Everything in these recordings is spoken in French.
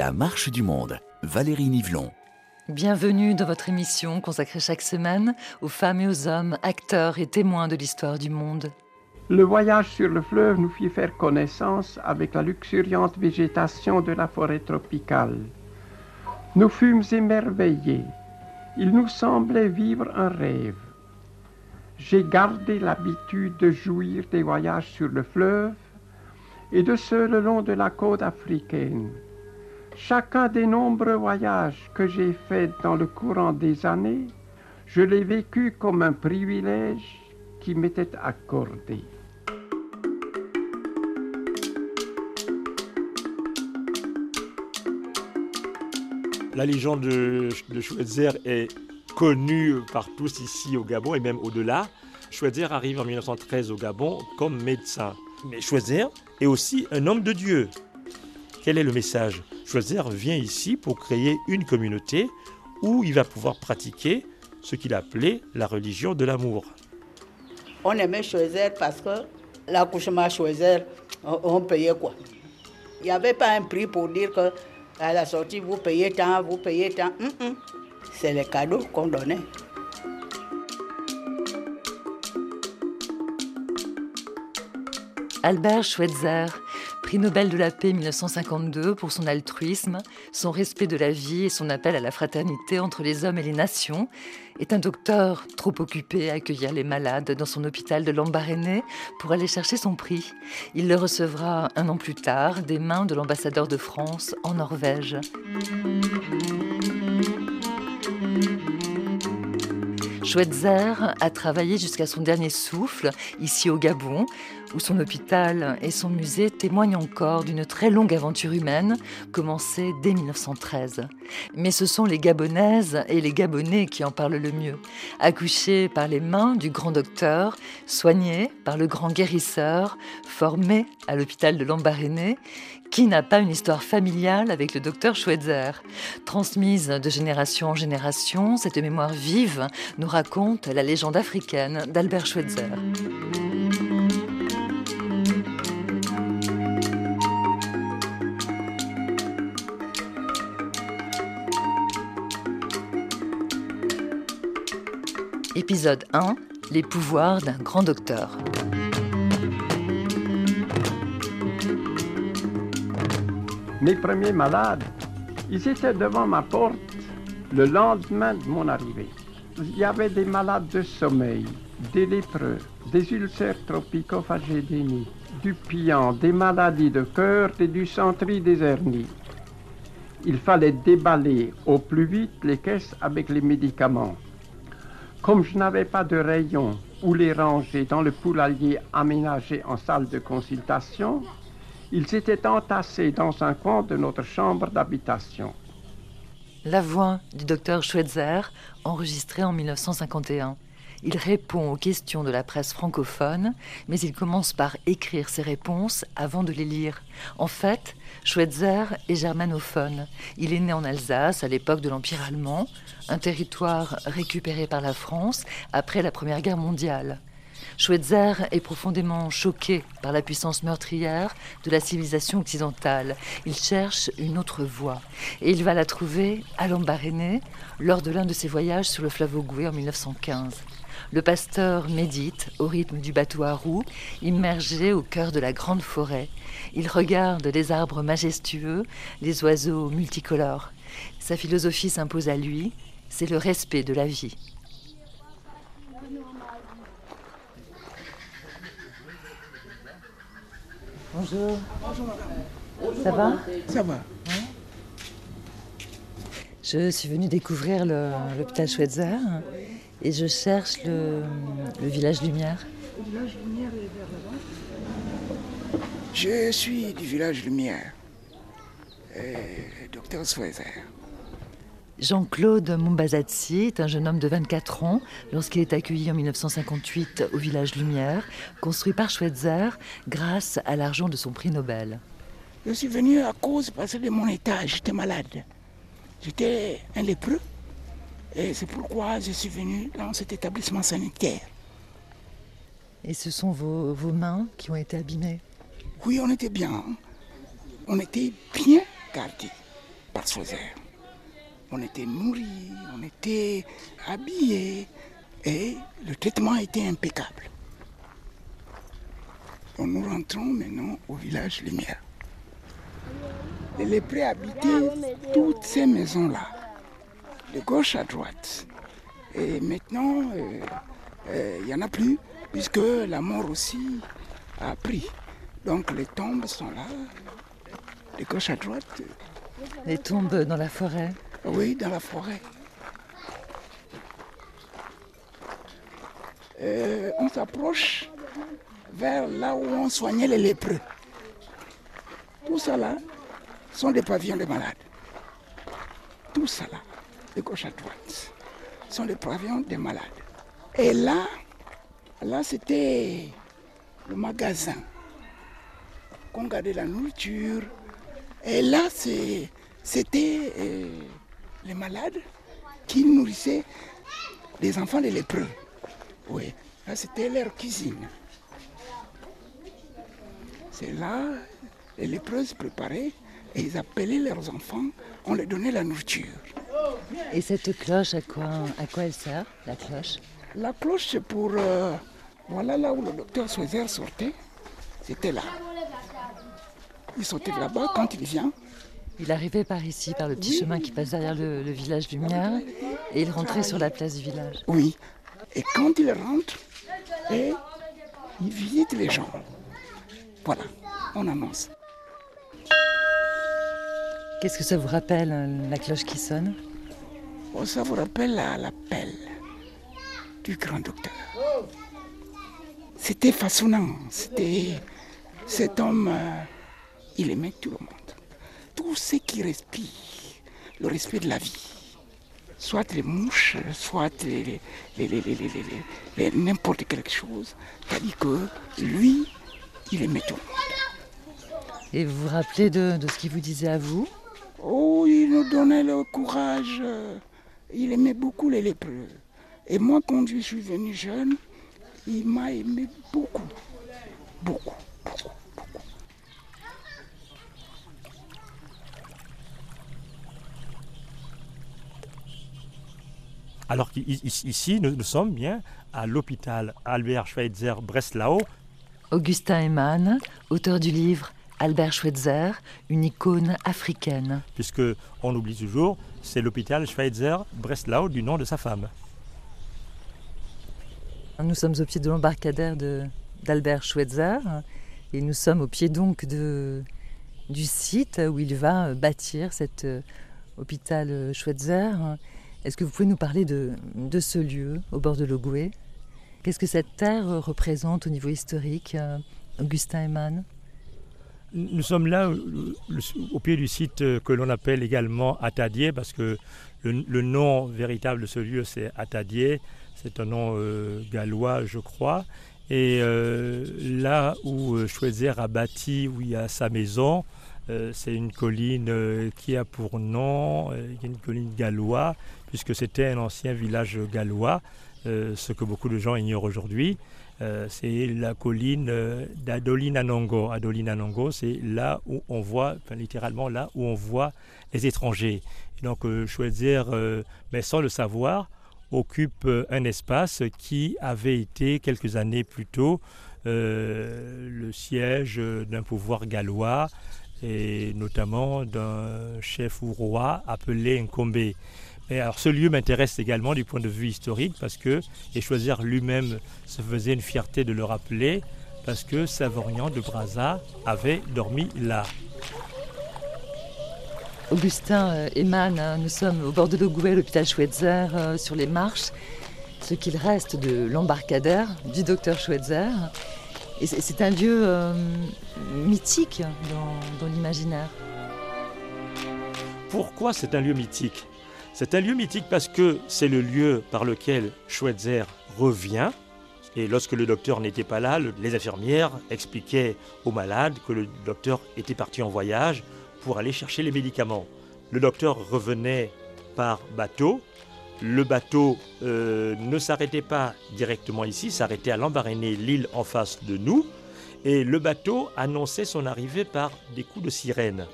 La marche du monde, Valérie Nivelon. Bienvenue dans votre émission consacrée chaque semaine aux femmes et aux hommes, acteurs et témoins de l'histoire du monde. Le voyage sur le fleuve nous fit faire connaissance avec la luxuriante végétation de la forêt tropicale. Nous fûmes émerveillés. Il nous semblait vivre un rêve. J'ai gardé l'habitude de jouir des voyages sur le fleuve et de ceux le long de la côte africaine. Chacun des nombreux voyages que j'ai faits dans le courant des années, je l'ai vécu comme un privilège qui m'était accordé. La légende de, de est connue par tous ici au Gabon et même au-delà. Schweitzer arrive en 1913 au Gabon comme médecin. Mais Schweitzer est aussi un homme de Dieu. Quel est le message? Schweitzer vient ici pour créer une communauté où il va pouvoir pratiquer ce qu'il appelait la religion de l'amour. On aimait Schweitzer parce que l'accouchement Schweitzer, on, payait quoi? Il n'y avait pas un prix pour dire que à la sortie, vous payez tant, vous payez tant. C'est les cadeaux qu'on donnait. Albert Schweitzer, prix Nobel de la paix 1952 pour son altruisme, son respect de la vie et son appel à la fraternité entre les hommes et les nations, est un docteur trop occupé à accueillir les malades dans son hôpital de Lambaréné pour aller chercher son prix. Il le recevra un an plus tard des mains de l'ambassadeur de France en Norvège. Schweitzer a travaillé jusqu'à son dernier souffle ici au Gabon, où son hôpital et son musée témoignent encore d'une très longue aventure humaine commencée dès 1913. Mais ce sont les Gabonaises et les Gabonais qui en parlent le mieux. Accouchés par les mains du grand docteur, soignés par le grand guérisseur, formés à l'hôpital de Lambaréné, qui n'a pas une histoire familiale avec le docteur Schweitzer Transmise de génération en génération, cette mémoire vive nous raconte la légende africaine d'Albert Schweitzer. Épisode 1 Les pouvoirs d'un grand docteur. Mes premiers malades, ils étaient devant ma porte le lendemain de mon arrivée. Il y avait des malades de sommeil, des lépreux, des ulcères tropicophagédéniques, du pian, des maladies de cœur et du centri des hernies. Il fallait déballer au plus vite les caisses avec les médicaments. Comme je n'avais pas de rayon où les ranger dans le poulailler aménagé en salle de consultation, ils étaient entassés dans un coin de notre chambre d'habitation. La voix du docteur Schweitzer, enregistrée en 1951. Il répond aux questions de la presse francophone, mais il commence par écrire ses réponses avant de les lire. En fait, Schweitzer est germanophone. Il est né en Alsace à l'époque de l'Empire allemand, un territoire récupéré par la France après la Première Guerre mondiale. Schweitzer est profondément choqué par la puissance meurtrière de la civilisation occidentale. Il cherche une autre voie et il va la trouver à Lambaréné lors de l'un de ses voyages sur le fleuve Ogoué en 1915. Le pasteur médite au rythme du bateau à roues, immergé au cœur de la grande forêt. Il regarde les arbres majestueux, les oiseaux multicolores. Sa philosophie s'impose à lui, c'est le respect de la vie. Bonjour. Ça va Ça va. Je suis venue découvrir l'hôpital Schweitzer et je cherche le, village Lumière. Le village Lumière est vers là-bas. Je suis du village Lumière. docteur Schweitzer. Jean-Claude Mombazazzi est un jeune homme de 24 ans lorsqu'il est accueilli en 1958 au village Lumière, construit par Schweitzer grâce à l'argent de son prix Nobel. Je suis venu à cause parce de mon état, j'étais malade. J'étais un lépreux et c'est pourquoi je suis venu dans cet établissement sanitaire. Et ce sont vos, vos mains qui ont été abîmées? Oui, on était bien. On était bien gardés. par Schweitzer. On était nourris, on était habillés et le traitement était impeccable. nous rentrons maintenant au village Lumière. Les lépreux habitaient toutes ces maisons-là, de gauche à droite. Et maintenant, il euh, euh, n'y en a plus, puisque la mort aussi a pris. Donc les tombes sont là, de gauche à droite. Les tombes dans la forêt Oui, dans la forêt. Euh, on s'approche vers là où on soignait les lépreux. Tout ça là sont des pavillons de malades. Tout ça là, de gauche à droite, sont des pavillons des malades. Et là, là c'était le magasin qu'on gardait la nourriture. Et là, c'était euh, les malades qui nourrissaient les enfants de lépreux. Oui, là c'était leur cuisine. C'est là, les lépreux se préparaient et ils appelaient leurs enfants, on leur donnait la nourriture. Et cette cloche, à quoi, à quoi elle sert, la cloche? La cloche, c'est pour... Euh, voilà là où le docteur Soiser sortait, c'était là. Il sortait de là-bas quand il vient. Il arrivait par ici, par le petit chemin qui passe derrière le, village Lumière, et il rentrait sur la place du village. Oui. Et quand il rentre, et il visite les gens. Voilà, on annonce. Qu'est-ce que ça vous rappelle, la cloche qui sonne? Oh, Ça vous rappelle l'appel du grand docteur. C'était façonnant. C'était cet homme, euh, il aimait tout le monde. Tout ce qui respire, le respect de la vie. Soit les mouches, soit les, n'importe quelque chose. C'est-à-dire que lui, il aimait tout. Et vous vous rappelez de, de ce qu'il vous disait à vous? Oh, il nous donnait le courage. Il aimait beaucoup les lépreux. Et moi, quand je suis venu jeune, il m'a aimé. Beaucoup, Alors qu'ici, nous, sommes bien à l'hôpital Albert Schweitzer Breslau. Augustin Eman, auteur du livre Albert Schweitzer, une icône africaine. Puisque on oublie toujours, c'est l'hôpital Schweitzer Breslau du nom de sa femme. Nous sommes au pied de l'embarcadère d'Albert Schweitzer et nous sommes au pied donc de, du site où il va bâtir cet euh, hôpital Schweitzer. Est-ce que vous pouvez nous parler de, ce lieu au bord de l'Ogoué Qu'est-ce que cette terre représente au niveau historique, euh, Augustin Eman nous sommes là au pied du site euh, que l'on appelle également Atadier parce que le, nom véritable de ce lieu c'est Atadier, c'est un nom euh, gallois je crois. Et euh, là où Schweitzer a bâti, où il y a sa maison, c'est une colline qui a pour nom, une colline gallois, puisque c'était un ancien village gallois, ce que beaucoup de gens ignorent aujourd'hui. Euh, c'est la colline euh, d'Adolinanongo. Adolinanongo, c'est là où on voit, littéralement là où on voit les étrangers. donc euh, Schweitzer, mais sans le savoir, occupe un espace qui avait été quelques années plus tôt le siège d'un pouvoir gallois et notamment d'un chef ou roi appelé Nkombe. Et alors ce lieu m'intéresse également du point de vue historique parce que, et choisir lui-même se faisait une fierté de le rappeler, parce que Savorian de Brazza avait dormi là. Augustin Eman, euh, hein, nous sommes au bord de l'Ogoué, l'hôpital Schweitzer, euh, sur les marches, ce qu'il reste de l'embarcadère du docteur Schweitzer. Et c'est un lieu euh, mythique dans l'imaginaire. Pourquoi c'est un lieu mythique? C'est un lieu mythique parce que c'est le lieu par lequel Schweitzer revient. Et lorsque le docteur n'était pas là, les infirmières expliquaient aux malades que le docteur était parti en voyage pour aller chercher les médicaments. Le docteur revenait par bateau. Le bateau euh, ne s'arrêtait pas directement ici, s'arrêtait à Lambaréné, l'île en face de nous. Et le bateau annonçait son arrivée par des coups de sirène.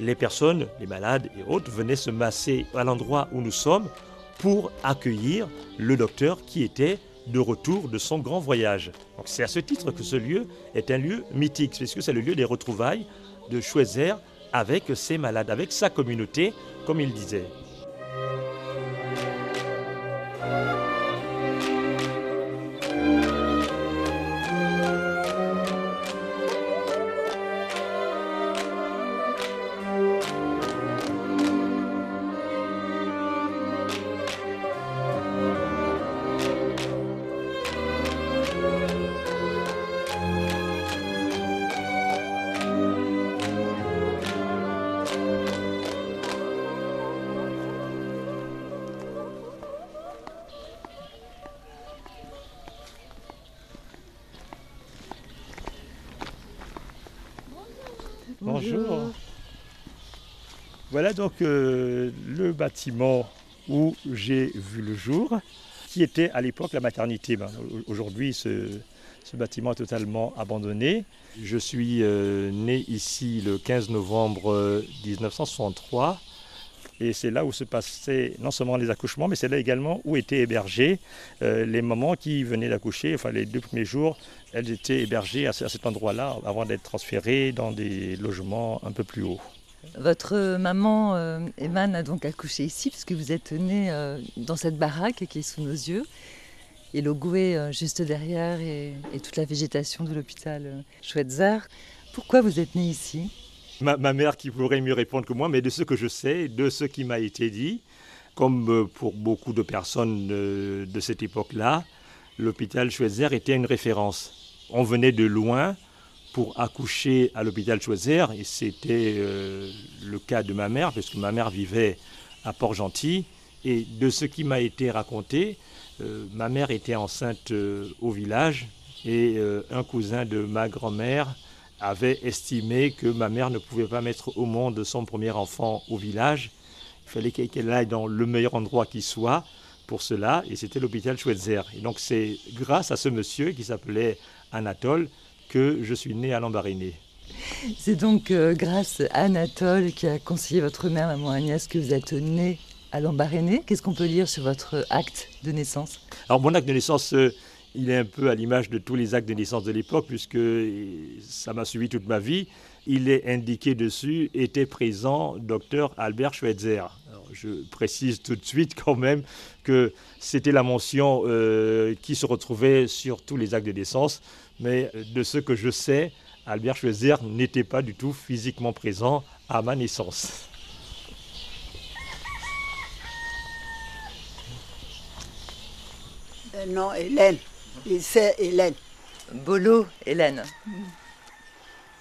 Les personnes, les malades et autres, venaient se masser à l'endroit où nous sommes pour accueillir le docteur qui était de retour de son grand voyage. C'est à ce titre que ce lieu est un lieu mythique, puisque c'est le lieu des retrouvailles de Schweitzer avec ses malades, avec sa communauté, comme il disait. Voilà donc euh, le bâtiment où j'ai vu le jour, qui était à l'époque la maternité. Ben, Aujourd'hui, ce, bâtiment est totalement abandonné. Je suis euh, né ici le 15 novembre euh, 1963 et c'est là où se passaient non seulement les accouchements, mais c'est là également où étaient hébergées euh, les mamans qui venaient d'accoucher. Enfin, les deux premiers jours, elles étaient hébergées à, à cet endroit-là avant d'être transférées dans des logements un peu plus hauts. Votre maman, euh, Eman, a donc accouché ici, puisque vous êtes né euh, dans cette baraque qui est sous nos yeux. Et le gouet euh, juste derrière et, toute la végétation de l'hôpital euh, Schweitzer. Pourquoi vous êtes né ici? Ma, mère qui pourrait mieux répondre que moi, mais de ce que je sais, de ce qui m'a été dit, comme euh, pour beaucoup de personnes euh, de cette époque-là, l'hôpital Schweitzer était une référence. On venait de loin pour accoucher à l'hôpital Schweitzer, et c'était euh, le cas de ma mère, parce que ma mère vivait à Port-Gentil, et de ce qui m'a été raconté, euh, ma mère était enceinte euh, au village, et un cousin de ma grand-mère avait estimé que ma mère ne pouvait pas mettre au monde son premier enfant au village. Il fallait qu'elle qu'elle aille dans le meilleur endroit qui soit pour cela, et c'était l'hôpital Schweitzer. Et donc c'est grâce à ce monsieur qui s'appelait Anatole que je suis né à Lambaréné. C'est donc euh, grâce à Anatole qui a conseillé votre mère, maman Agnès, que vous êtes né à Lambaréné. Qu'est-ce qu'on peut lire sur votre acte de naissance? Alors mon acte de naissance, euh, il est un peu à l'image de tous les actes de naissance de l'époque, puisque euh, ça m'a suivi toute ma vie. Il est indiqué dessus, était présent docteur Albert Schweitzer. Alors, je précise tout de suite quand même que c'était la mention euh, qui se retrouvait sur tous les actes de naissance, mais euh, de ce que je sais, Albert Schweitzer n'était pas du tout physiquement présent à ma naissance. Euh, Non, Hélène. Il c'est Hélène. Bolo, Hélène.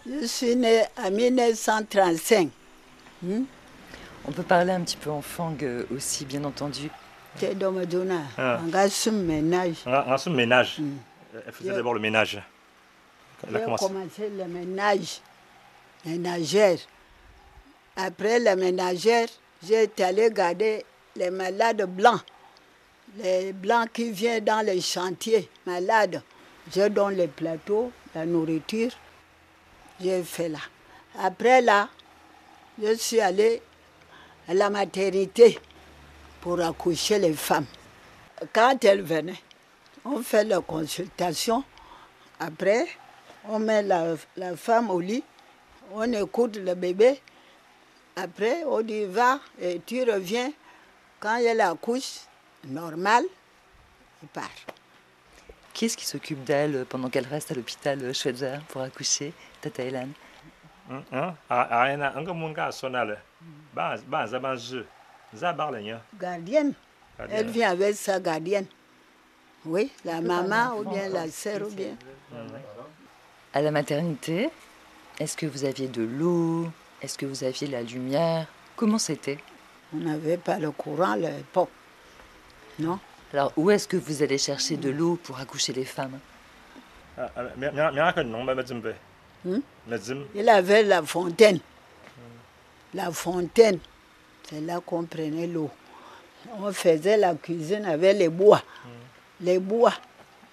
Je suis née en 1935. On peut parler un petit peu en fang euh, aussi, bien entendu. T'es dans ma. Ah. On a ce ménage. Mm. elle faisait d'abord le ménage. Elle a commencé- commencé le ménage, ménagère. Après le ménagère, j'ai allé garder les malades blancs. Les blancs qui viennent dans les chantiers, malades. Je donne les plateaux, la nourriture. J'ai fait là. Après là, je suis allée à la maternité pour accoucher les femmes. Quand elles venaient, on fait la consultation. Après, on met la, la femme au lit, on écoute le bébé. Après, on dit va et tu reviens. Quand elle accouche, normal, il part. Qui est-ce qui s'occupe d'elle pendant qu'elle reste à l'hôpital euh, Schweitzer pour accoucher, Tata Hélène? Gardienne. elle vient avec sa gardienne. Oui, la maman ou bien la sœur ou bien. À la maternité, est-ce que vous aviez de l'eau? Est-ce que vous aviez la lumière? Comment c'était? On n'avait pas le courant à l'époque. Non? Alors, où est-ce que vous allez chercher de l'eau pour accoucher les femmes? Hmm? Il avait la fontaine. La fontaine, c'est là qu'on prenait l'eau. On faisait la cuisine avec les bois. Les bois.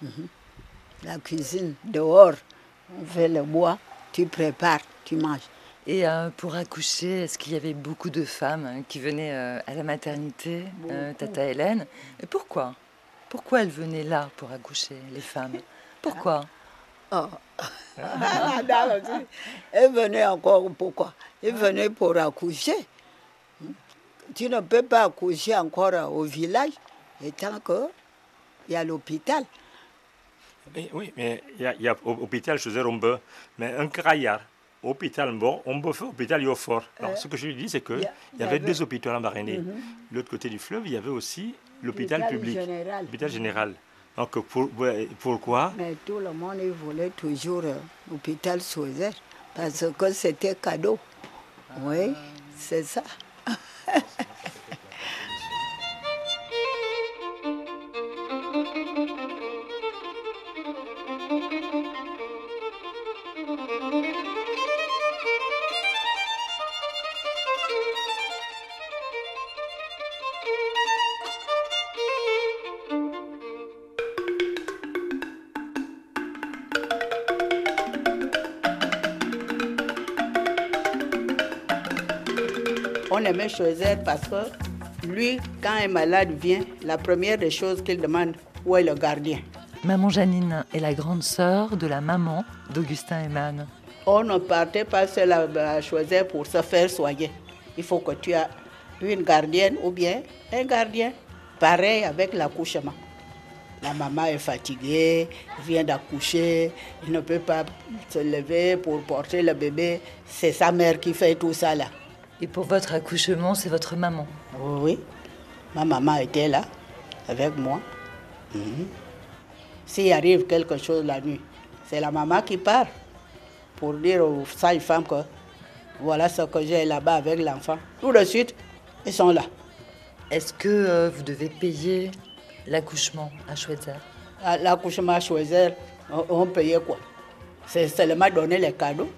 Mhm. La cuisine dehors. On fait le bois, tu prépares, tu manges. Et euh, pour accoucher, est-ce qu'il y avait beaucoup de femmes hein, qui venaient euh, à la maternité, euh, Tata Hélène? Et pourquoi? Pourquoi elles venaient là pour accoucher, les femmes? Pourquoi? Oh. Elle venait encore pourquoi? Elle venait pour accoucher. Tu ne peux pas accoucher encore au village, étant qu'il y a l'hôpital. Oui, mais il y a, y a l'hôpital, je veux dire, on peut, mais un craillard, hôpital bon, on peut faire hôpital Yoffort. Alors, Euh, ce que je lui dis, c'est qu'il y y, il avait deux hôpitaux en Baréné. Mhm. L'autre côté du fleuve, il y avait aussi l'hôpital public, l'hôpital général. Donc, pour, pourquoi? Mais tout le monde il voulait toujours euh, l'hôpital Sauzer parce que c'était cadeau. Oui, c'est ça. On aimait choisir parce que lui, quand un malade vient, la première des choses qu'il demande, où est le gardien? Maman Janine est la grande sœur de la maman d'Augustin Eman. On ne partait pas seul à, choisir pour se faire soigner. Il faut que tu aies une gardienne ou bien un gardien. Pareil avec l'accouchement. La maman est fatiguée, vient d'accoucher, il ne peut pas se lever pour porter le bébé. C'est sa mère qui fait tout ça là. Et pour votre accouchement, c'est votre maman. Oui, ma maman était là avec moi. Mhm. S'il arrive quelque chose la nuit, c'est la maman qui part pour dire aux sages-femmes que voilà ce que j'ai là-bas avec l'enfant. Tout de suite, ils sont là. Est-ce que euh, vous devez payer l'accouchement à Schweitzer? À L'accouchement à choisir, on, on payait quoi? C'est seulement donner les cadeaux.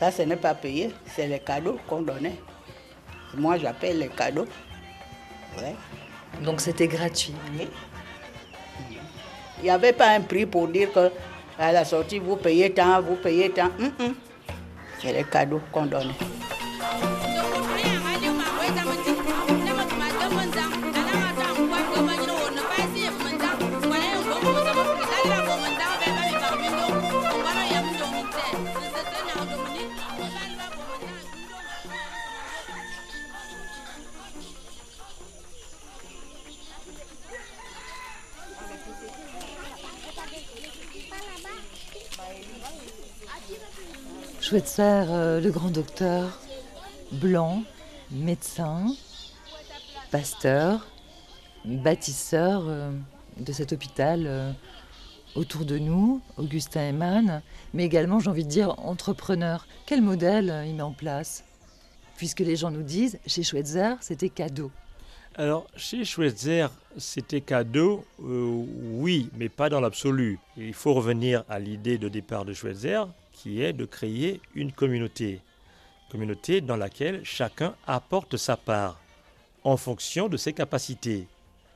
Ça, ce n'est pas payé, c'est les cadeaux qu'on donnait. Moi, j'appelle les cadeaux. Ouais. Donc c'était gratuit. Oui. Il n'y avait pas un prix pour dire que à la sortie, vous payez tant, vous payez tant. C'est les cadeaux qu'on donnait. Schweitzer, euh, le grand docteur, blanc, médecin, pasteur, bâtisseur euh, de cet hôpital euh, autour de nous, Augustin Eman, mais également, j'ai envie de dire, entrepreneur. Quel modèle euh, il met en place? Puisque les gens nous disent, chez Schweitzer, c'était cadeau. Alors, chez Schweitzer, c'était cadeau, oui, mais pas dans l'absolu. Il faut revenir à l'idée de départ de Schweitzer, qui est de créer une communauté. Communauté dans laquelle chacun apporte sa part en fonction de ses capacités.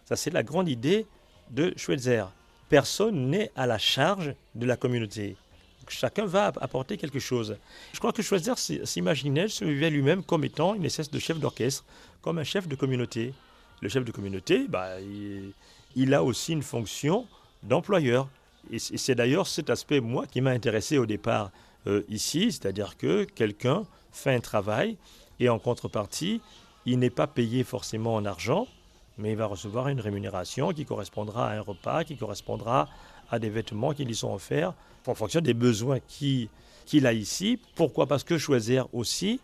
Ça, c'est la grande idée de Schweitzer. Personne n'est à la charge de la communauté. Chacun va apporter quelque chose. Je crois que Schweitzer s'imaginait, se vivait lui-même comme étant une espèce de chef d'orchestre, comme un chef de communauté. Le chef de communauté, bah, il a aussi une fonction d'employeur. Et c'est d'ailleurs cet aspect, moi, qui m'a intéressé au départ euh, ici, c'est-à-dire que quelqu'un fait un travail et en contrepartie, il n'est pas payé forcément en argent, mais il va recevoir une rémunération qui correspondra à un repas, qui correspondra à des vêtements qui lui sont offerts en fonction des besoins qui- qu'il a ici. Pourquoi? Parce que Choisir aussi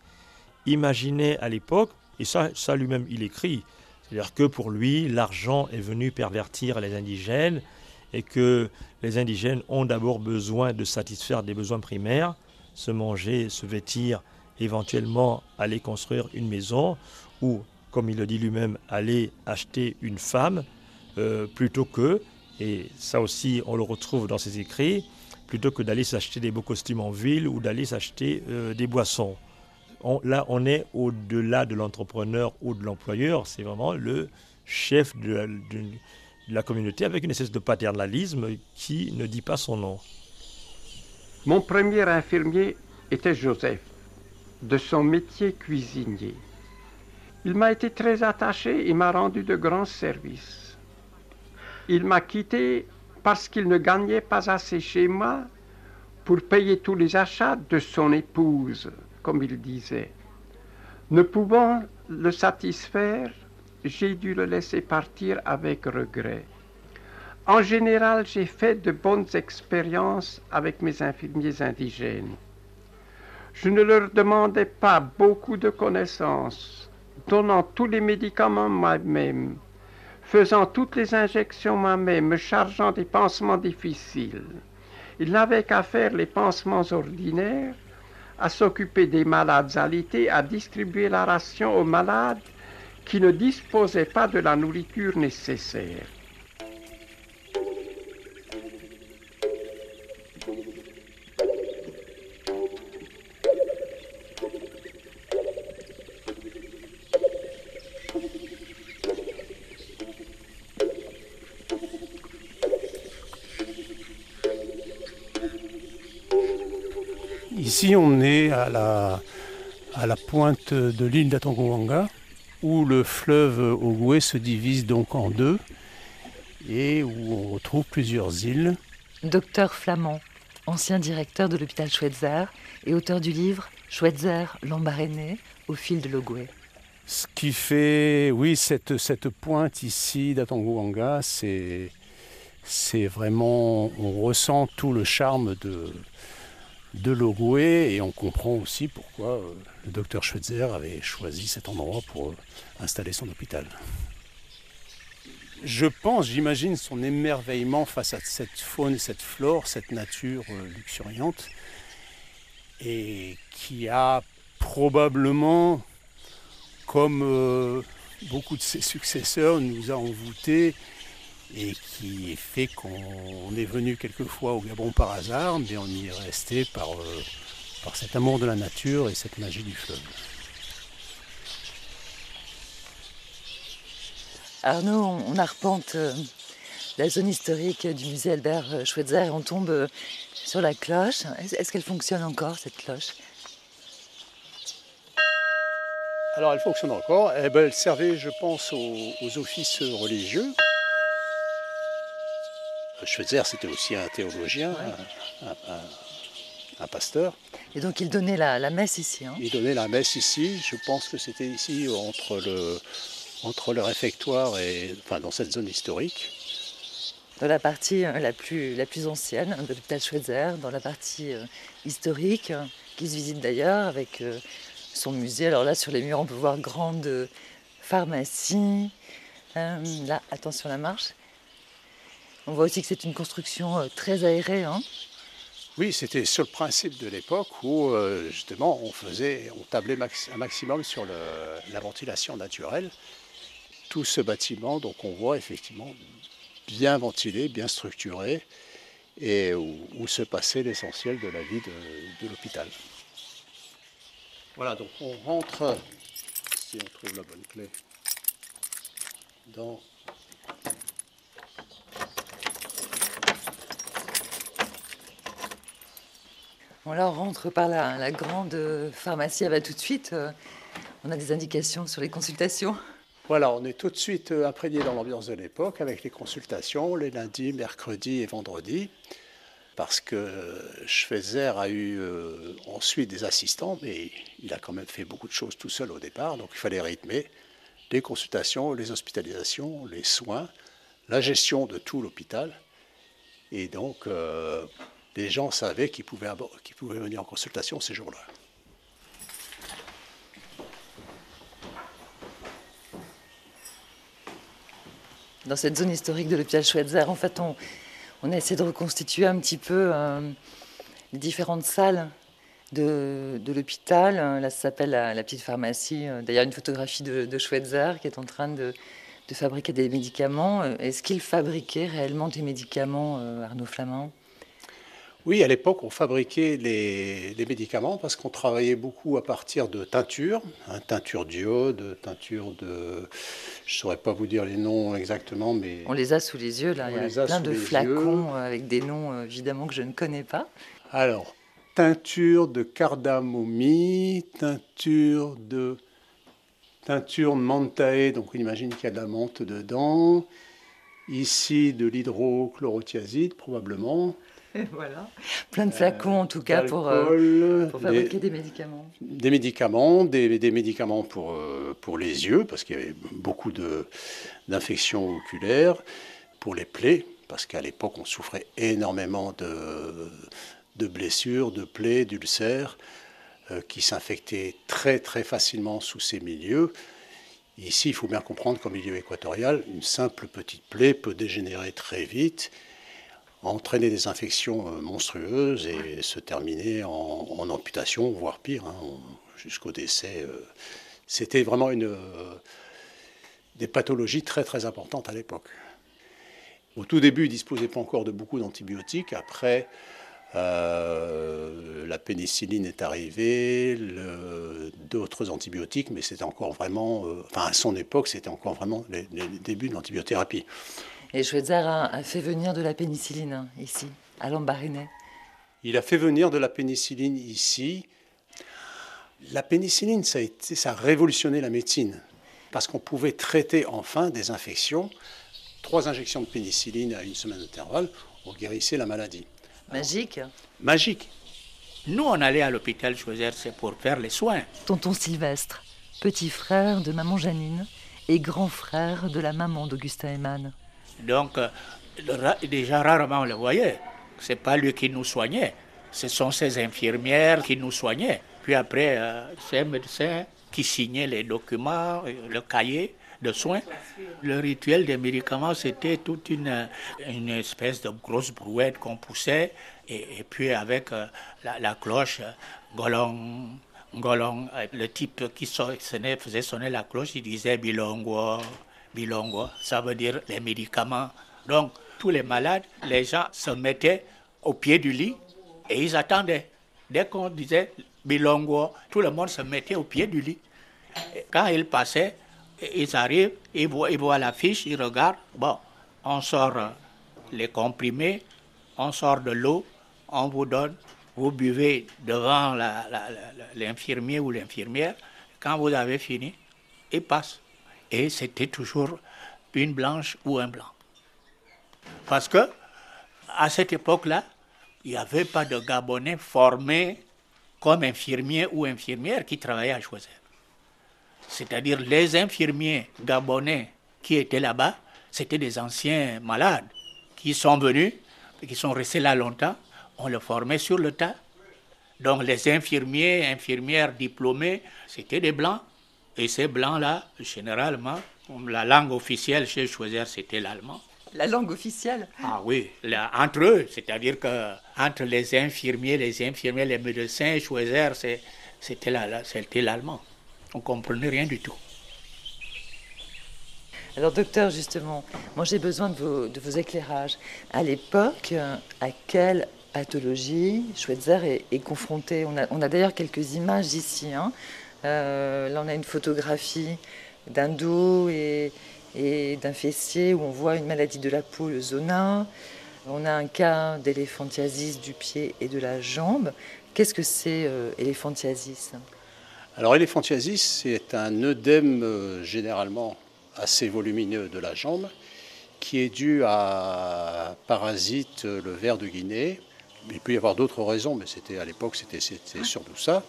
imaginait à l'époque, et ça, ça lui-même il écrit, c'est-à-dire que pour lui, l'argent est venu pervertir les indigènes et que les indigènes ont d'abord besoin de satisfaire des besoins primaires, se manger, se vêtir, éventuellement aller construire une maison ou, comme il le dit lui-même, aller acheter une femme, euh, plutôt que, et ça aussi on le retrouve dans ses écrits, plutôt que d'aller s'acheter des beaux costumes en ville ou d'aller s'acheter euh, des boissons. On- là, on est au-delà de l'entrepreneur ou de l'employeur, c'est vraiment le chef de de la communauté avec une espèce de paternalisme qui ne dit pas son nom. Mon premier infirmier était Joseph, de son métier cuisinier. Il m'a été très attaché et m'a rendu de grands services. Il m'a quitté parce qu'il ne gagnait pas assez chez moi pour payer tous les achats de son épouse, comme il disait. Ne pouvant le satisfaire, j'ai dû le laisser partir avec regret. En général, j'ai fait de bonnes expériences avec mes infirmiers indigènes. Je ne leur demandais pas beaucoup de connaissances, donnant tous les médicaments moi-même, faisant toutes les injections moi-même, me chargeant des pansements difficiles. Il n'avait qu'à faire les pansements ordinaires, à s'occuper des malades alités, à distribuer la ration aux malades qui ne disposaient pas de la nourriture nécessaire. Ici, on est à la, à la pointe de l'île d'Atongouanga, où le fleuve Ogoué se divise donc en deux et où on retrouve plusieurs îles. Docteur Flamand, ancien directeur de l'hôpital Schweitzer et auteur du livre Schweitzer, l'embarrainé, au fil de l'Ogoué. Ce qui fait, oui, cette, cette pointe ici d'Atongouanga, c'est, c'est vraiment, on ressent tout le charme de, de Logoué et on comprend aussi pourquoi euh, le docteur Schweitzer avait choisi cet endroit pour euh, installer son hôpital. Je pense, j'imagine son émerveillement face à cette faune, cette flore, cette nature euh, luxuriante et qui a probablement, comme beaucoup de ses successeurs, nous a envoûtés et qui fait qu'on est venu quelquefois au Gabon par hasard, mais on y est resté par, euh, par cet amour de la nature et cette magie du fleuve. Arnaud, on arpente euh, la zone historique du musée Albert Schweitzer et on tombe euh, sur la cloche. Est-ce qu'elle fonctionne encore, cette cloche? Alors elle fonctionne encore. Eh ben, elle servait, je pense, aux offices religieux. Schweitzer, c'était aussi un théologien, un, pasteur. Et donc il donnait la, messe ici hein. Il donnait la messe ici. Je pense que c'était ici, entre le, entre le réfectoire et enfin, dans cette zone historique. Dans la partie euh, la plus, la plus ancienne de l'hôpital Schweitzer, dans la partie euh, historique, qui se visite d'ailleurs avec euh, son musée. Alors là, sur les murs, on peut voir grande pharmacie. là, attention la marche. On voit aussi que c'est une construction euh, très aérée. Hein. oui, c'était sur le principe de l'époque où euh, justement on faisait, on tablait un maximum sur la ventilation naturelle. Tout ce bâtiment, donc on voit effectivement bien ventilé, bien structuré, et où, se passait l'essentiel de la vie de, de l'hôpital. Voilà, donc on rentre, si on trouve la bonne clé, dans On rentre par la, grande pharmacie. Ah bah, tout de suite, euh, on a des indications sur les consultations. Voilà, on est tout de suite euh, imprégné dans l'ambiance de l'époque avec les consultations les lundis, mercredis et vendredis. Parce que Schweitzer a eu euh, ensuite des assistants, mais il a quand même fait beaucoup de choses tout seul au départ, donc il fallait rythmer les consultations, les hospitalisations, les soins, la gestion de tout l'hôpital. Et donc, les gens savaient qu'ils pouvaient, venir en consultation ces jours-là. Dans cette zone historique de l'hôpital Schweitzer, en fait, on, on, a essayé de reconstituer un petit peu euh, les différentes salles de, l'hôpital. Là, ça s'appelle la, petite pharmacie. D'ailleurs, une photographie de, de, Schweitzer qui est en train de, fabriquer des médicaments. Est-ce qu'il fabriquait réellement des médicaments, euh, Arnaud Flamand? Oui, à l'époque, on fabriquait les, médicaments parce qu'on travaillait beaucoup à partir de teintures, hein, teinture d'iode, teinture de... Je ne saurais pas vous dire les noms exactement, mais... On les a sous les yeux, là. Il y a plein de flacons avec des noms, euh, évidemment, que je ne connais pas. Alors, teinture de cardamomie, teinture de teinture mantae, donc on imagine qu'il y a de la menthe dedans. Ici, de l'hydrochlorothiazide, probablement. voilà. Plein de flacons, en tout cas, pour, Alcool, pour fabriquer des, médicaments. Des médicaments, des, des médicaments pour, euh, pour les yeux, parce qu'il y avait beaucoup de- d'infections oculaires, pour les plaies, parce qu'à l'époque, on souffrait énormément de, de blessures, de plaies, d'ulcères, euh, qui s'infectaient très, très facilement sous ces milieux. Ici, il faut bien comprendre qu'en milieu équatorial, une simple petite plaie peut dégénérer très vite entraîner des infections euh, monstrueuses et se terminer en, en amputation, voire pire, hein, jusqu'au décès. euh. C'était vraiment une, euh, des pathologies très très importantes à l'époque. Au tout début, ils ne disposaient pas encore de beaucoup d'antibiotiques. Après, euh, la pénicilline est arrivée, d'autres antibiotiques, mais c'était encore vraiment, euh, enfin à son époque, c'était encore vraiment les, les débuts de l'antibiothérapie. Et Schweitzer a, a fait venir de la pénicilline hein, ici, à Lambaréné. Il a fait venir de la pénicilline ici. La pénicilline, ça a, été- ça a révolutionné la médecine, parce qu'on pouvait traiter enfin des infections. Trois injections de pénicilline à une semaine d'intervalle, on guérissait la maladie. Magique. Magique. Nous, on allait à l'hôpital Choisir, c'est pour faire les soins. Tonton Sylvestre, petit frère de maman Janine et grand frère de la maman d'Augustin Eman. Donc, euh, déjà rarement on le voyait. C'est pas lui qui nous soignait. Ce sont ses infirmières qui nous soignaient. Puis après, euh, c'est un médecin qui signait les documents, euh, le cahier de soins. Le rituel des médicaments, c'était toute une, espèce de grosse brouette qu'on poussait. Et, puis avec la, cloche, golong, golong, le type qui so- sonnait- faisait sonner la cloche, il disait bilongo, bilongo. Ça veut dire les médicaments. Donc, tous les malades, les gens se mettaient au pied du lit et ils attendaient. Dès qu'on disait bilongo, tout le monde se mettait au pied du lit. Quand ils passaient, ils arrivent, ils voient, ils voient la fiche, ils regardent. Bon, on sort euh, les comprimés, on sort de l'eau, on vous donne, vous buvez devant l'infirmier ou l'infirmière. Quand vous avez fini, il passe. Et c'était toujours une blanche ou un blanc. Parce que à cette époque-là, il n'y avait pas de Gabonais formés comme infirmiers ou infirmières qui travaillaient à Choisir. C'est-à-dire les infirmiers gabonais qui étaient là-bas, c'était des anciens malades qui sont venus, qui sont restés là longtemps. On les formait sur le tas. Donc les infirmiers, infirmières diplômés, c'était des blancs. Et ces blancs-là, généralement, la langue officielle chez Choisir, c'était l'allemand. La langue officielle? Ah oui, là, entre eux, c'est-à-dire que entre les infirmiers, les infirmiers, les médecins, c'est- c'était la- la- c'était l'allemand. On comprenait rien du tout. Alors docteur, justement, moi j'ai besoin de vos, de vos éclairages. À l'époque, à quelle pathologie Schweitzer est, est confronté? On a, on a d'ailleurs quelques images ici. hein. Euh, là on a une photographie d'un dos et, et d'un fessier où on voit une maladie de la peau, le zona. On a un cas d'éléphantiasis du pied et de la jambe. Qu'est-ce que c'est euh, éléphantiasis? Alors, éléphantiasis, c'est un œdème euh, généralement assez volumineux de la jambe qui est dû à parasite, euh, le ver de Guinée. Il peut y avoir d'autres raisons, mais c'était à l'époque, c'était c'était surtout ça,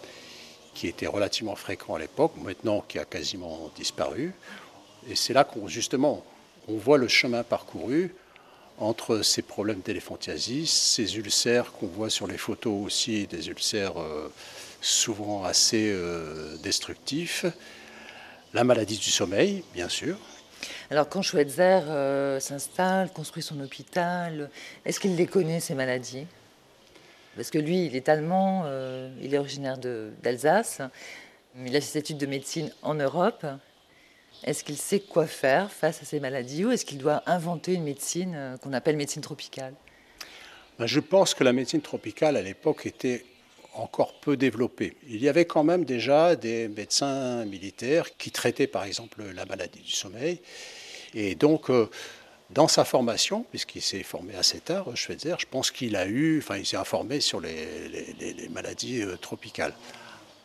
qui était relativement fréquent à l'époque, maintenant qui a quasiment disparu. Et c'est là qu'on justement on voit le chemin parcouru entre ces problèmes d'éléphantiasis, ces ulcères qu'on voit sur les photos aussi, des ulcères euh, souvent assez euh, destructifs, la maladie du sommeil, bien sûr. Alors quand Schweitzer euh, s'installe, construit son hôpital, est-ce qu'il les connaît ces maladies? Parce que lui, il est allemand, euh, il est originaire d'Alsace, il a ses études de médecine en Europe. Est-ce qu'il sait quoi faire face à ces maladies ou est-ce qu'il doit inventer une médecine euh, qu'on appelle médecine tropicale? Ben, Je pense que la médecine tropicale à l'époque était encore peu développée. Il y avait quand même déjà des médecins militaires qui traitaient par exemple la maladie du sommeil. Et donc, euh, dans sa formation, puisqu'il s'est formé assez tard, Schweitzer, je pense qu'il a eu, enfin, il s'est informé sur les, maladies tropicales.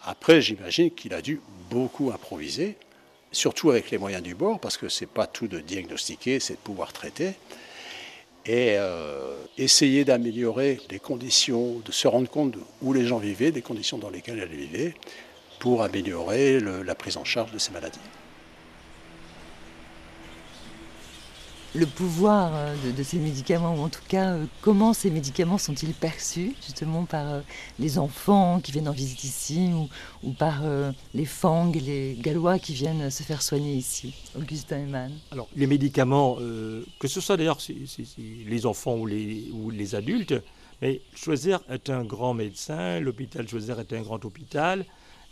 Après, j'imagine qu'il a dû beaucoup improviser, surtout avec les moyens du bord, parce que c'est pas tout de diagnostiquer, c'est de pouvoir traiter. Et euh, essayer d'améliorer les conditions, de se rendre compte où les gens vivaient, des conditions dans lesquelles elles vivaient, pour améliorer la prise en charge de ces maladies. Le pouvoir euh, de, ces médicaments, ou en tout cas euh, comment ces médicaments sont-ils perçus justement par euh, les enfants qui viennent en visite ici ou, par les Fang, les Gallois qui viennent se faire soigner ici, Augustin Eman Alors les médicaments, que ce soit d'ailleurs les enfants ou les, ou les adultes, mais Choisir est un grand médecin, l'hôpital Choisir est un grand hôpital,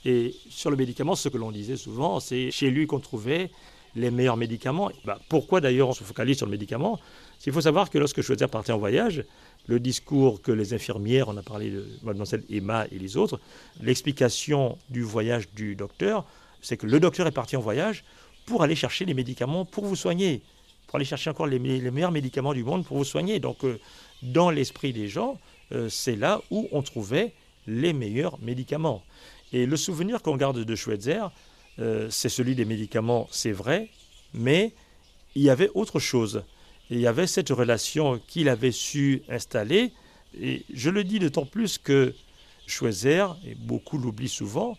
et sur le médicament, ce que l'on disait souvent, c'est chez lui qu'on trouvait les meilleurs médicaments. Bah, pourquoi d'ailleurs on se focalise sur le médicament? Il faut savoir que lorsque Schweitzer partait en voyage, le discours que les infirmières, on a parlé de mademoiselle Emma et les autres, l'explication du voyage du docteur, c'est que le docteur est parti en voyage pour aller chercher les médicaments pour vous soigner, pour aller chercher encore les, meilleurs médicaments du monde pour vous soigner. Donc euh, dans l'esprit des gens, euh, c'est là où on trouvait les meilleurs médicaments. Et le souvenir qu'on garde de Schweitzer, euh, c'est celui des médicaments, c'est vrai, mais il y avait autre chose. il y avait cette relation qu'il avait su installer. Et je le dis d'autant plus que Schweizer, et beaucoup l'oublient souvent,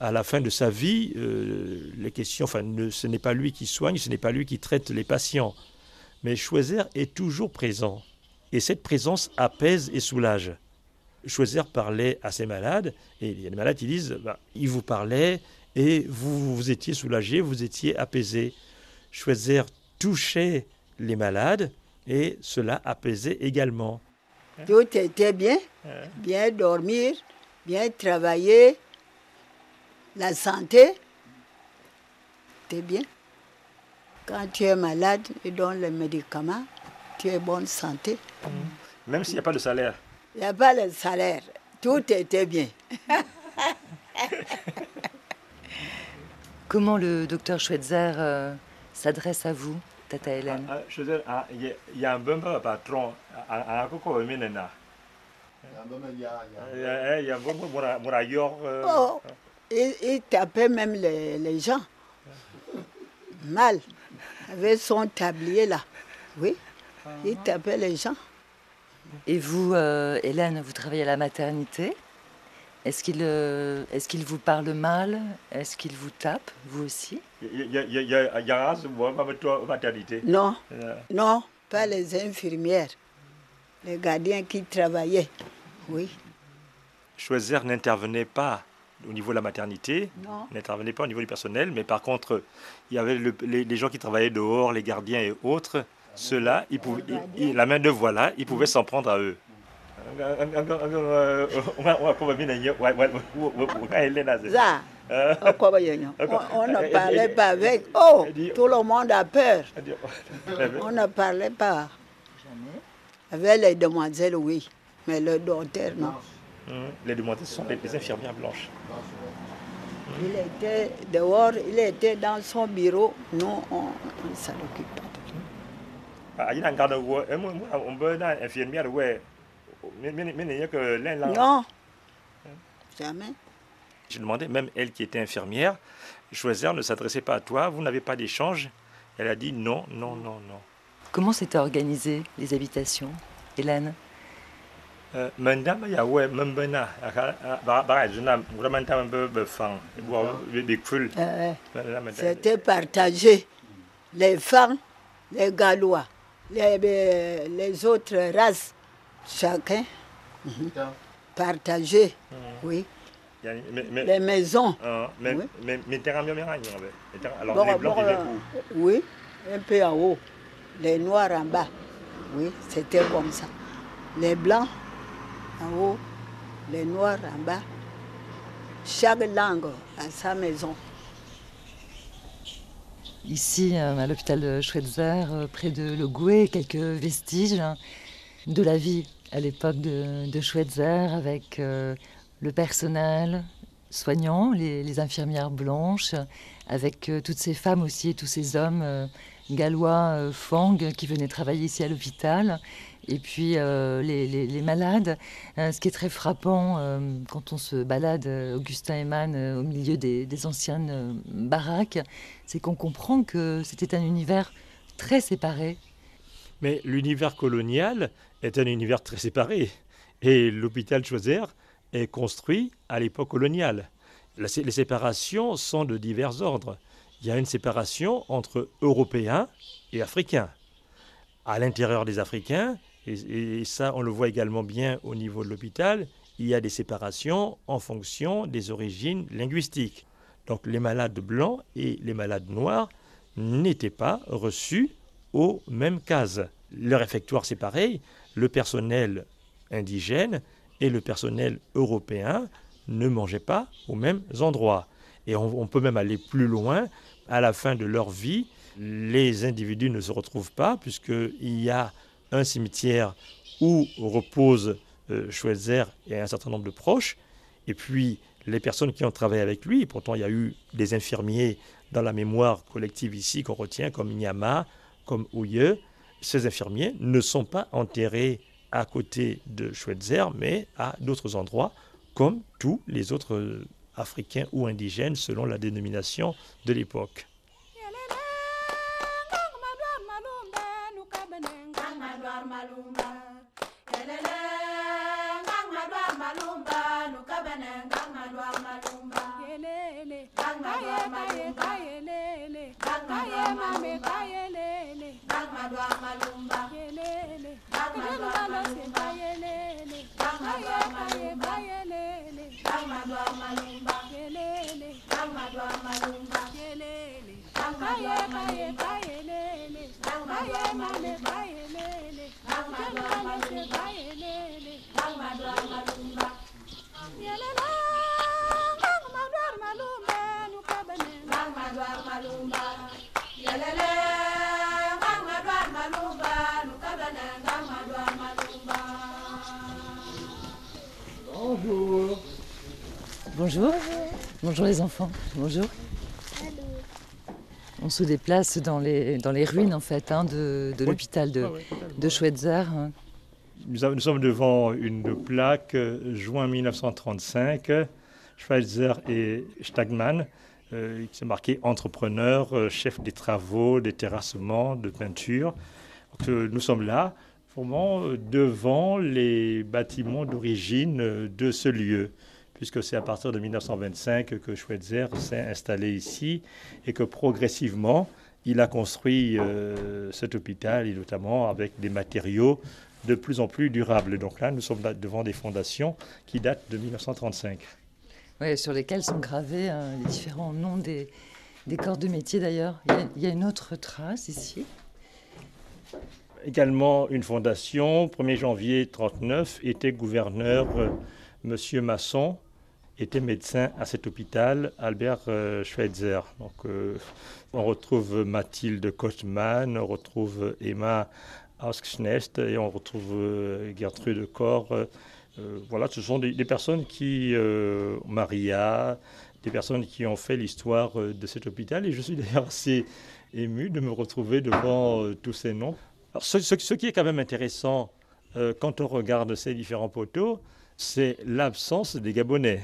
à la fin de sa vie, euh, les questions, enfin, ce n'est pas lui qui soigne, ce n'est pas lui qui traite les patients. Mais Schweizer est toujours présent. Et cette présence apaise et soulage. Schweizer parlait à ses malades, et il y a des malades qui disent, bah, il vous parlait, et vous, vous étiez soulagé, vous étiez apaisé. Schweitzer touchait les malades et cela apaisait également. Tout était bien, bien dormir, bien travailler, la santé, c'était bien. Quand tu es malade et donnes les médicaments, tu es bonne santé. Même s'il n'y a pas de salaire. Il n'y a pas de salaire. Tout était bien. Comment le docteur Schweitzer euh, s'adresse à vous, Tata Hélène ah, ah, Il y a un bon patron à Coco Menena. Il y a un bon Oh, il, tapait même les, gens. Mal. Avec son tablier là. Oui. Il tapait les gens. Et vous, euh, Hélène, vous travaillez à la maternité? Est-ce qu'il euh, est qu'il vous parle mal? Est-ce qu'il vous tape, vous aussi? Il y a maternité Non, non, pas les infirmières, les gardiens qui travaillaient, oui. Choisir n'intervenait pas au niveau de la maternité, n'intervenait pas au niveau du personnel, mais par contre, il y avait les, gens qui travaillaient dehors, les gardiens et autres, ceux-là, la main de voilà, ils pouvaient s'en prendre à eux. On ne parlait pas avec. Oh, tout le monde a peur. On ne parlait pas. Avec les demoiselles, oui. Mais le docteur, non. Les demoiselles sont les infirmières blanches. Il était dehors, il était dans son bureau. Nous, on ne s'en occupe pas. Non, jamais. Je demandais, même elle qui était infirmière, Choisir ne s'adressait pas à toi, vous n'avez pas d'échange. Elle a dit non, non, non, non. Comment s'étaient organisées les habitations, Hélène? C'était partagé. Les femmes, les Gallois, les, les autres races Chacun. Mhm. Partager. Mhm. Oui. les maisons. Ah, mais, oui. Alors, bon, les blancs bon, euh, Oui, un peu en haut. Les noirs en bas. Oui, c'était comme ça. Les blancs en haut, les noirs en bas. Chaque langue a sa maison. Ici, euh, à l'hôpital de Schweitzer, euh, près de Le Gouet, quelques vestiges hein, de la vie à l'époque de, de Schweitzer avec euh, le personnel soignant, les, infirmières blanches, avec euh, toutes ces femmes aussi et tous ces hommes euh, gallois Fang qui venaient travailler ici à l'hôpital. Et puis les, malades, ce qui est très frappant quand on se balade, Augustin Eman, au milieu des, des anciennes baraques, c'est qu'on comprend que c'était un univers très séparé. Mais l'univers colonial est un univers très séparé. Et l'hôpital Choiser est construit à l'époque coloniale. Les séparations sont de divers ordres. Il y a une séparation entre Européens et Africains. À l'intérieur des Africains, et, ça on le voit également bien au niveau de l'hôpital, il y a des séparations en fonction des origines linguistiques. Donc les malades blancs et les malades noirs n'étaient pas reçus aux mêmes cases. Le réfectoire, c'est pareil. Le personnel indigène et le personnel européen ne mangeaient pas aux mêmes endroits. Et on, peut même aller plus loin. À la fin de leur vie, les individus ne se retrouvent pas puisqu'il y a un cimetière où reposent euh, Schweitzer et un certain nombre de proches. Et puis les personnes qui ont travaillé avec lui, pourtant il y a eu des infirmiers dans la mémoire collective ici qu'on retient comme Nyama, comme Ouye, ces infirmiers ne sont pas enterrés à côté de Schweitzer, mais à d'autres endroits, comme tous les autres Africains ou indigènes selon la dénomination de l'époque. Enfants. Bonjour. On se déplace dans les, dans les ruines en fait hein, de, l'hôpital de, de Schweitzer. Hein. Nous, sommes devant une plaque euh, juin 1935, Schweitzer et Stagman, euh, qui est marqué entrepreneur, euh, chef des travaux, des terrassements, de peinture. nous sommes là, vraiment devant les bâtiments d'origine de ce lieu puisque c'est à partir de 1925 que Schweitzer s'est installé ici et que progressivement, il a construit euh, cet hôpital, et notamment avec des matériaux de plus en plus durables. Donc là, nous sommes devant des fondations qui datent de 1935. Oui, sur lesquelles sont gravés euh, les différents noms des, corps de métier d'ailleurs. Il, y a une autre trace ici. Également une fondation, 1er janvier 1939, était gouverneur euh, Monsieur Masson, était médecin à cet hôpital, Albert euh, Schweitzer. Donc, euh, on retrouve Mathilde Kostmann, on retrouve Emma Ausknecht et on retrouve euh, Gertrude Corr. voilà, ce sont des, personnes qui, Maria, des personnes qui ont fait l'histoire de cet hôpital. Et je suis d'ailleurs assez ému de me retrouver devant tous ces noms. ce, ce, qui est quand même intéressant quand on regarde ces différents poteaux, c'est l'absence des Gabonais.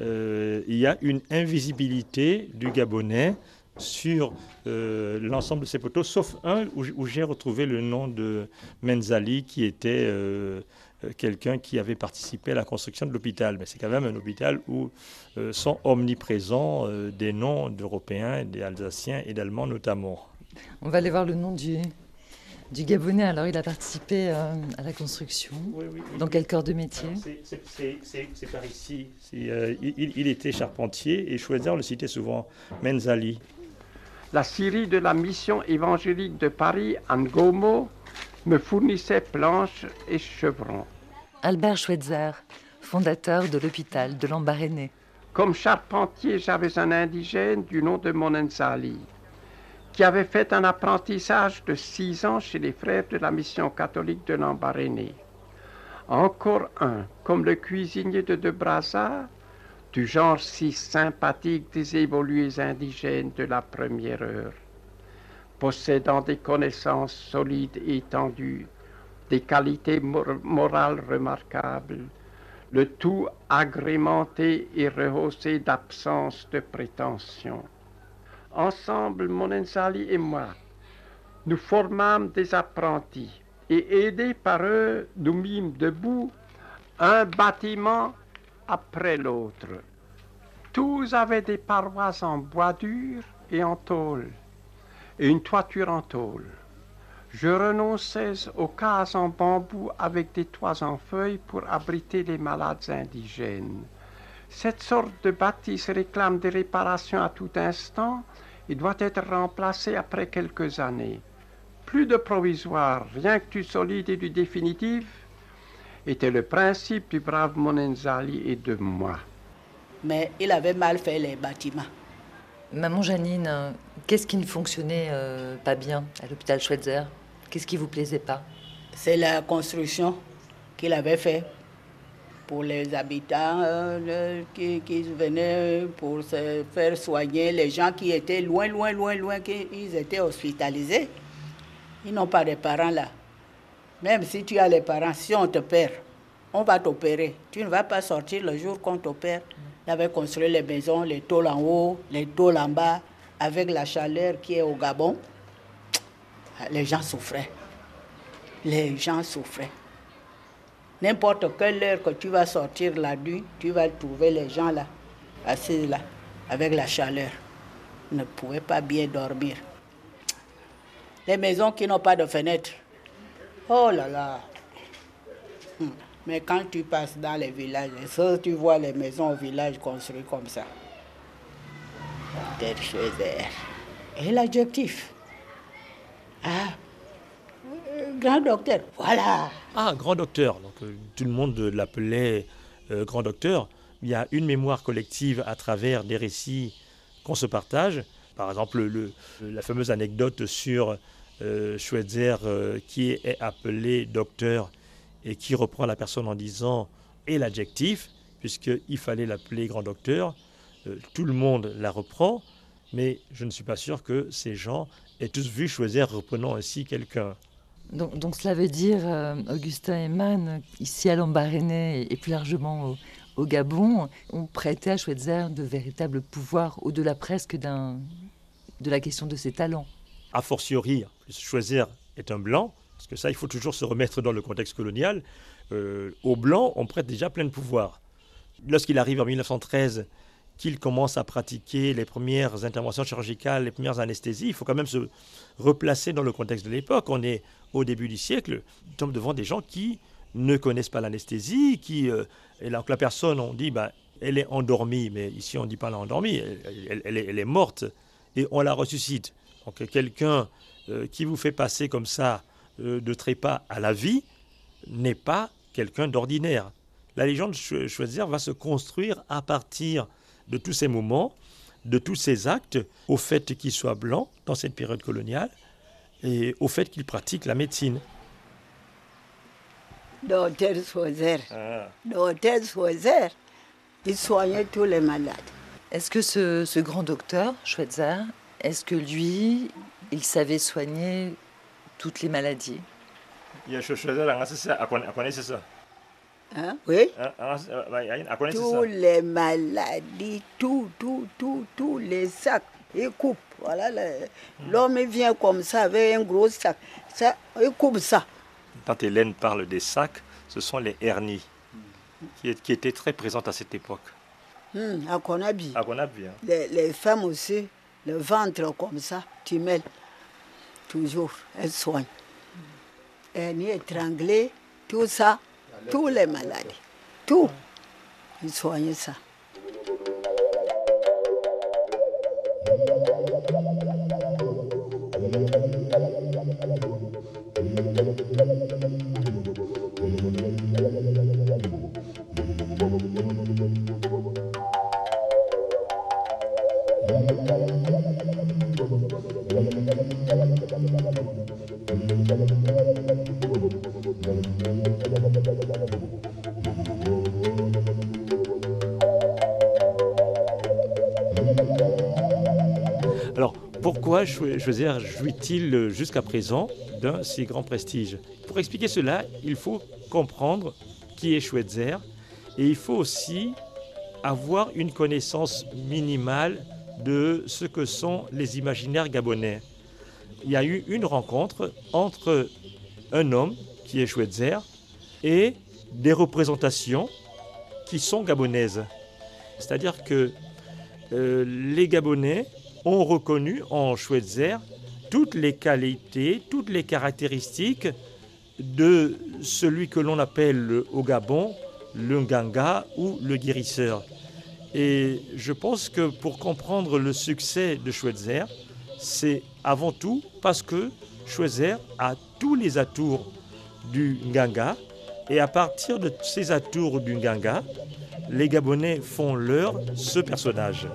Euh, il y a une invisibilité du Gabonais sur euh, l'ensemble de ces poteaux, sauf un où, j'ai retrouvé le nom de Menzali, qui était euh, quelqu'un qui avait participé à la construction de l'hôpital. Mais c'est quand même un hôpital où sont omniprésents des noms d'Européens, des Alsaciens et d'Allemands notamment. On va aller voir le nom du, du Gabonais. Alors, il a participé euh, à la construction. Dans quel corps de métier C'est par ici. Euh, il, était charpentier et Schweitzer le citait souvent, Menzali. La Syrie de la mission évangélique de Paris, Angomo, me fournissait planches et chevrons. Albert Schweitzer, fondateur de l'hôpital de Lambaréné. Comme charpentier, j'avais un indigène du nom de Monenzali qui avait fait un apprentissage de six ans chez les frères de la mission catholique de Lambaréné. Encore un, comme le cuisinier de De du genre si sympathique des évolués indigènes de la première heure. possédant des connaissances solides et étendues, des qualités morales remarquables, le tout agrémenté et rehaussé d'absence de prétention. Ensemble, Monenzali et moi, nous formâmes des apprentis et aidés par eux, nous mîmes debout un bâtiment après l'autre. Tous avaient des parois en bois dur et en tôle, et une toiture en tôle. Je renonçais aux cases en bambou avec des toits en feuilles pour abriter les malades indigènes. Cette sorte de bâtisse réclame des réparations à tout instant et doit être remplacée après quelques années. Plus de provisoire, rien que du solide et du définitif, était le principe du brave Monenzali et de moi. Mais il avait mal fait les bâtiments. Maman Janine, qu'est-ce qui ne fonctionnait euh, pas bien à l'hôpital Schweitzer? Qu'est-ce qui vous plaisait pas? C'est la construction qu'il avait fait pour les habitants euh, qui, qui, venaient pour se faire soigner, les gens qui étaient loin, loin, loin, loin, qui, ils étaient hospitalisés. Ils n'ont pas de parents là. Même si tu as les parents, si on te perd, on va t'opérer. Tu ne vas pas sortir le jour qu'on t'opère. Il avait construit les maisons, les tôles en haut, les tôles en bas, avec la chaleur qui est au Gabon. Les gens souffraient. Les gens souffraient. N'importe quelle heure que tu vas sortir la nuit, tu vas trouver les gens là, assis là, avec la chaleur. Ils ne pouvaient pas bien dormir. Les maisons qui n'ont pas de fenêtres, Oh là là. Hmm. Mais quand tu passes dans les villages, tu vois les maisons au village construites comme ça. Et l'adjectif Ah, grand docteur, voilà. Ah, grand docteur. Donc, euh, tout le monde l'appelait euh, grand docteur. Il y a une mémoire collective à travers des récits qu'on se partage. Par exemple, le, la fameuse anecdote sur euh, Schweitzer euh, qui est appelé docteur et qui reprend la personne en disant et l'adjectif, puisqu'il fallait l'appeler grand docteur. Tout le monde la reprend, mais je ne suis pas sûr que ces gens aient tous vu Schweitzer reprenant ainsi quelqu'un. Donc, cela veut dire, Augustin Eman, ici à Lambaréné et plus largement au, Gabon, ont prêté à Schweitzer de véritables pouvoirs, au-delà presque de la question de ses talents a fortiori, choisir est un blanc, parce que ça, il faut toujours se remettre dans le contexte colonial, euh, aux blancs, on prête déjà plein de pouvoirs. Lorsqu'il arrive en 1913, qu'il commence à pratiquer les premières interventions chirurgicales, les premières anesthésies, il faut quand même se replacer dans le contexte de l'époque. On est au début du siècle, nous sommes devant des gens qui ne connaissent pas l'anesthésie, qui, euh, et là, la personne, on dit, ben, elle est endormie, mais ici on ne dit pas elle est endormie, elle, est, elle est morte, et on la ressuscite. Donc quelqu'un euh, qui vous fait passer comme ça euh, de trépas à la vie n'est pas quelqu'un d'ordinaire. La légende de Choisir va se construire à partir de tous ces moments, de tous ces actes, au fait qu'il soit blanc dans cette période coloniale et au fait qu'il pratique la médecine. Docteur Choisir, ah. docteur Choisir, il soignait tous les malades. Est-ce que ce, ce, grand docteur, Schweitzer, est-ce que lui, il savait soigner toutes les maladies? Hein? Oui. Tous les maladies, tout, tout, tout, tous les sacs. Il coupe. Voilà, l'homme vient comme ça avec un gros sac. Ça, il coupe ça. Quand Hélène parle des sacs, ce sont les hernies qui, qui étaient très présentes à cette époque. Hmm, à Konabi. À Konabi. Hein. Les, les femmes aussi le ventre comme ça, tu mets toujours, elle soigne. Elle est étranglée, tout ça, tous les maladies, tout, il soigne ça. Pourquoi jouit-il jusqu'à présent d'un si grand prestige? Pour expliquer cela, il faut comprendre qui est Schweitzer et il faut aussi avoir une connaissance minimale de ce que sont les imaginaires gabonais. Il y a eu une rencontre entre un homme qui est Schweitzer et des représentations qui sont gabonaises. C'est-à-dire que euh, les Gabonais ont reconnu en Schweitzer toutes les qualités, toutes les caractéristiques de celui que l'on appelle au Gabon le Nganga ou le guérisseur. Et je pense que pour comprendre le succès de Schweitzer, c'est avant tout parce que Schweitzer a tous les atours du Nganga. Et à partir de ces atours du Nganga, les Gabonais font leur ce personnage.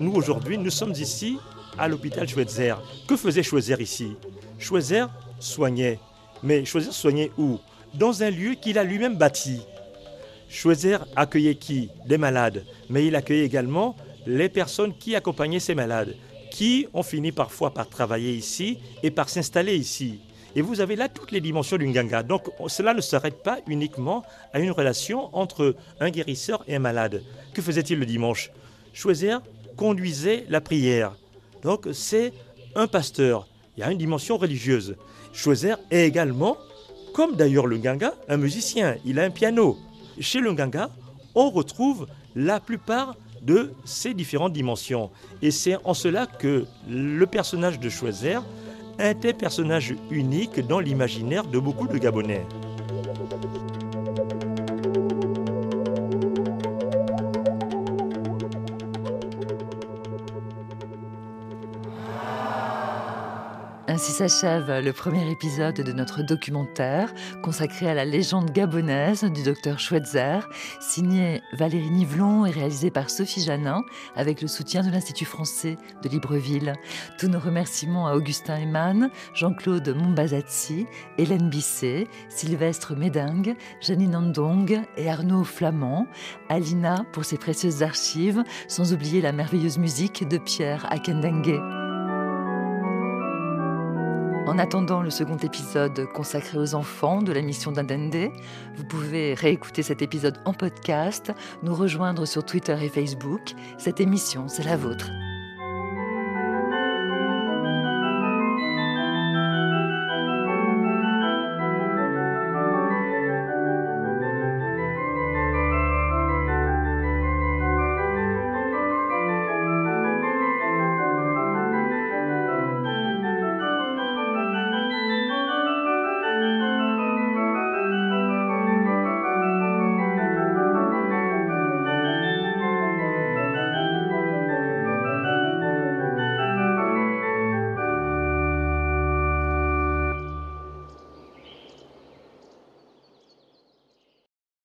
Nous, aujourd'hui, nous sommes ici à l'hôpital Schweitzer. Que faisait Schweitzer ici? Schweitzer soignait. Mais Schweitzer soignait où? Dans un lieu qu'il a lui-même bâti. Schweitzer accueillait qui? Des malades. Mais il accueillait également les personnes qui accompagnaient ces malades, qui ont fini parfois par travailler ici et par s'installer ici. Et vous avez là toutes les dimensions d'une ganga. Donc cela ne s'arrête pas uniquement à une relation entre un guérisseur et un malade. Que faisait-il le dimanche? Schweitzer conduisait la prière. Donc c'est un pasteur. Il y a une dimension religieuse. Schweitzer est également, comme d'ailleurs le Ganga, un musicien. Il a un piano. Chez le Ganga, on retrouve la plupart de ces différentes dimensions. Et c'est en cela que le personnage de Schweitzer est un personnage unique dans l'imaginaire de beaucoup de Gabonais. Ainsi s'achève le premier épisode de notre documentaire consacré à la légende gabonaise du docteur Schweitzer, signé Valérie Nivelon et réalisé par Sophie Janin avec le soutien de l'Institut français de Libreville. Tous nos remerciements à Augustin Eman, Jean-Claude Mombazazzi, Hélène Bisset, Sylvestre Médingue, Janine Andong et Arnaud Flamand, Alina pour ses précieuses archives, sans oublier la merveilleuse musique de Pierre Akendengue. En attendant le second épisode consacré aux enfants de la mission d'Indende, vous pouvez réécouter cet épisode en podcast, nous rejoindre sur Twitter et Facebook. Cette émission, c'est la vôtre.